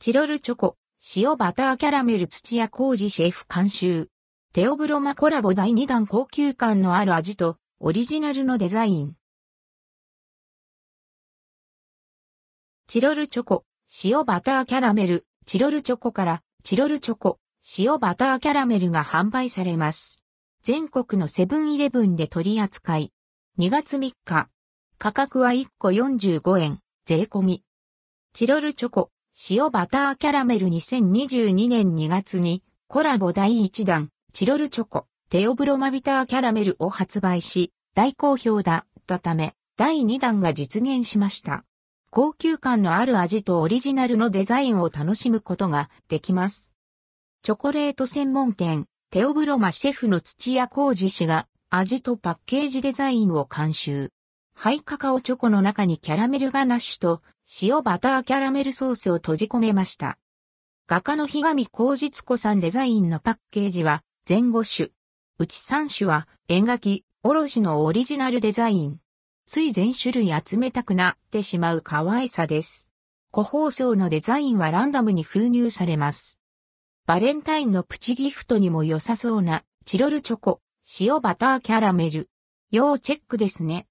チロルチョコ、塩バターキャラメル土屋浩二シェフ監修。テオブロマコラボ第2弾高級感のある味とオリジナルのデザイン。チロルチョコ、塩バターキャラメル、チロルチョコからチロルチョコ、塩バターキャラメルが販売されます。全国のセブンイレブンで取り扱い。2月3日。価格は1個45円、税込み。チロルチョコ、塩バターキャラメル2022年2月にコラボ第1弾、チロルチョコ、テオブロマビターキャラメルを発売し、大好評だったため、第2弾が実現しました。高級感のある味とオリジナルのデザインを楽しむことができます。チョコレート専門店、テオブロマシェフの土屋浩二氏が味とパッケージデザインを監修。ハイカカオチョコの中にキャラメルガナッシュと塩バターキャラメルソースを閉じ込めました。画家の日上光実子さんデザインのパッケージは前後種。うち3種は円書き、おろしのオリジナルデザイン。つい全種類集めたくなってしまう可愛さです。個包装のデザインはランダムに封入されます。バレンタインのプチギフトにも良さそうなチロルチョコ、塩バターキャラメル。要チェックですね。